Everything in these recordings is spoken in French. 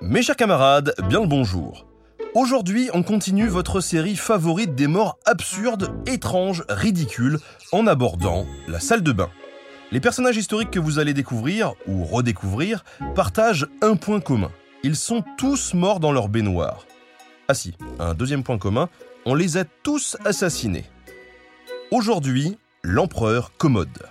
Mes chers camarades, bien le bonjour. Aujourd'hui, on continue votre série favorite des morts absurdes, étranges, ridicules, en abordant la salle de bain. Les personnages historiques que vous allez découvrir, ou redécouvrir, partagent un point commun. Ils sont tous morts dans leur baignoire. Ah si, un deuxième point commun, on les a tous assassinés. Aujourd'hui, l'empereur Commode.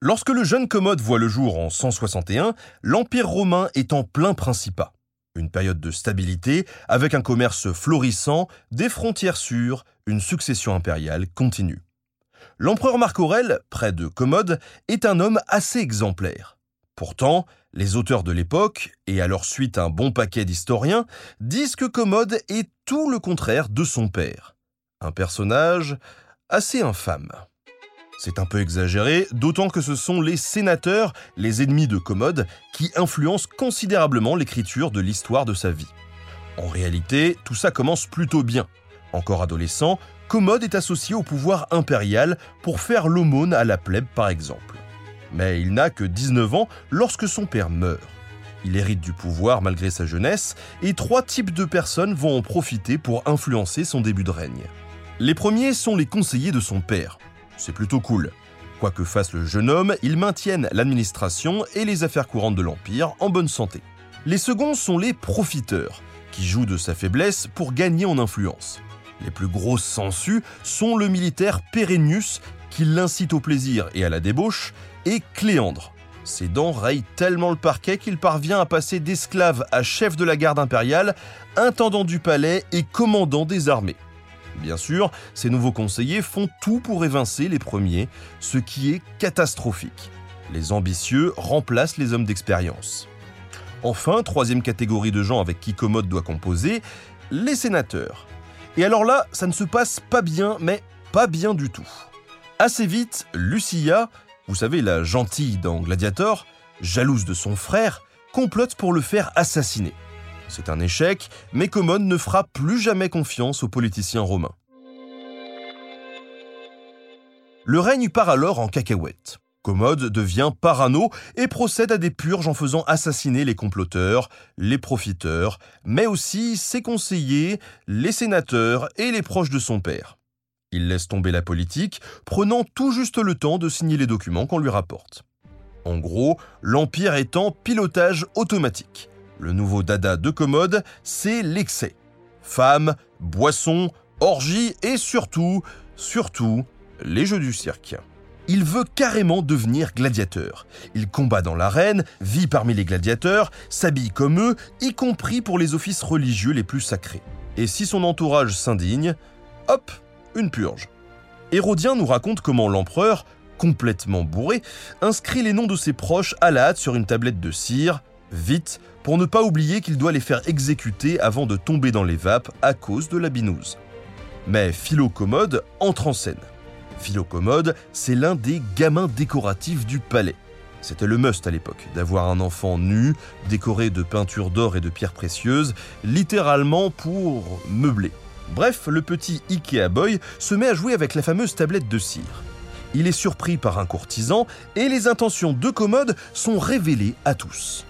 Lorsque le jeune Commode voit le jour en 161, l'Empire romain est en plein principat. Une période de stabilité avec un commerce florissant, des frontières sûres, une succession impériale continue. L'empereur Marc Aurèle, près de Commode, est un homme assez exemplaire. Pourtant, les auteurs de l'époque, et à leur suite un bon paquet d'historiens, disent que Commode est tout le contraire de son père. Un personnage assez infâme. C'est un peu exagéré, d'autant que ce sont les sénateurs, les ennemis de Commode, qui influencent considérablement l'écriture de l'histoire de sa vie. En réalité, tout ça commence plutôt bien. Encore adolescent, Commode est associé au pouvoir impérial pour faire l'aumône à la plèbe par exemple. Mais il n'a que 19 ans lorsque son père meurt. Il hérite du pouvoir malgré sa jeunesse, et trois types de personnes vont en profiter pour influencer son début de règne. Les premiers sont les conseillers de son père. C'est plutôt cool. Quoi que fasse le jeune homme, ils maintiennent l'administration et les affaires courantes de l'Empire en bonne santé. Les seconds sont les profiteurs, qui jouent de sa faiblesse pour gagner en influence. Les plus grosses sangsues sont le militaire Pérennius, qui l'incite au plaisir et à la débauche, et Cléandre. Ses dents rayent tellement le parquet qu'il parvient à passer d'esclave à chef de la garde impériale, intendant du palais et commandant des armées. Bien sûr, ces nouveaux conseillers font tout pour évincer les premiers, ce qui est catastrophique. Les ambitieux remplacent les hommes d'expérience. Enfin, troisième catégorie de gens avec qui Commode doit composer, les sénateurs. Et alors là, ça ne se passe pas bien, mais pas bien du tout. Assez vite, Lucia, vous savez la gentille dans Gladiator, jalouse de son frère, complote pour le faire assassiner. C'est un échec, mais Commode ne fera plus jamais confiance aux politiciens romains. Le règne part alors en cacahuète. Commode devient parano et procède à des purges en faisant assassiner les comploteurs, les profiteurs, mais aussi ses conseillers, les sénateurs et les proches de son père. Il laisse tomber la politique, prenant tout juste le temps de signer les documents qu'on lui rapporte. En gros, l'Empire est en pilotage automatique. Le nouveau dada de commode, c'est l'excès. Femmes, boissons, orgies et surtout, surtout, les jeux du cirque. Il veut carrément devenir gladiateur. Il combat dans l'arène, vit parmi les gladiateurs, s'habille comme eux, y compris pour les offices religieux les plus sacrés. Et si son entourage s'indigne, hop, une purge. Hérodien nous raconte comment l'empereur, complètement bourré, inscrit les noms de ses proches à la hâte sur une tablette de cire, vite, pour ne pas oublier qu'il doit les faire exécuter avant de tomber dans les vapes à cause de la binouse. Mais Philocommode entre en scène. Philocommode, c'est l'un des gamins décoratifs du palais. C'était le must à l'époque, d'avoir un enfant nu, décoré de peintures d'or et de pierres précieuses, littéralement pour meubler. Bref, le petit Ikea Boy se met à jouer avec la fameuse tablette de cire. Il est surpris par un courtisan et les intentions de Commode sont révélées à tous.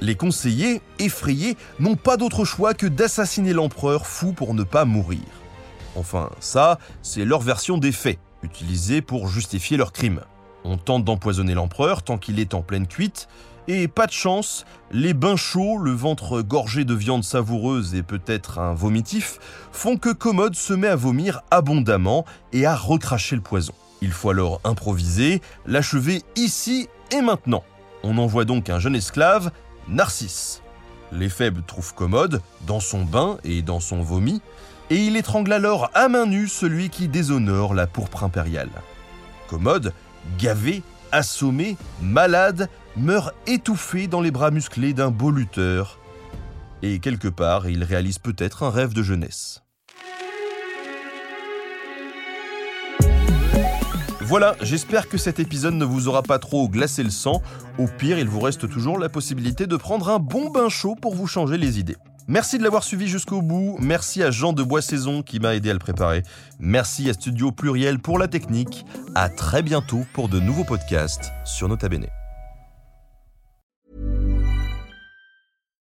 Les conseillers, effrayés, n'ont pas d'autre choix que d'assassiner l'empereur fou pour ne pas mourir. Enfin, ça, c'est leur version des faits, utilisée pour justifier leur crime. On tente d'empoisonner l'empereur tant qu'il est en pleine cuite, et pas de chance, les bains chauds, le ventre gorgé de viande savoureuse et peut-être un vomitif, font que Commode se met à vomir abondamment et à recracher le poison. Il faut alors improviser, l'achever ici et maintenant. On envoie donc un jeune esclave, Narcisse. Les faibles trouvent commode, dans son bain et dans son vomi, et il étrangle alors à main nue celui qui déshonore la pourpre impériale. Commode, gavé, assommé, malade, meurt étouffé dans les bras musclés d'un beau lutteur. Et quelque part, il réalise peut-être un rêve de jeunesse. Voilà, j'espère que cet épisode ne vous aura pas trop glacé le sang. Au pire, il vous reste toujours la possibilité de prendre un bon bain chaud pour vous changer les idées. Merci de l'avoir suivi jusqu'au bout. Merci à Jean de Boissaison qui m'a aidé à le préparer. Merci à Studio Pluriel pour la technique. À très bientôt pour de nouveaux podcasts sur Nota Bene.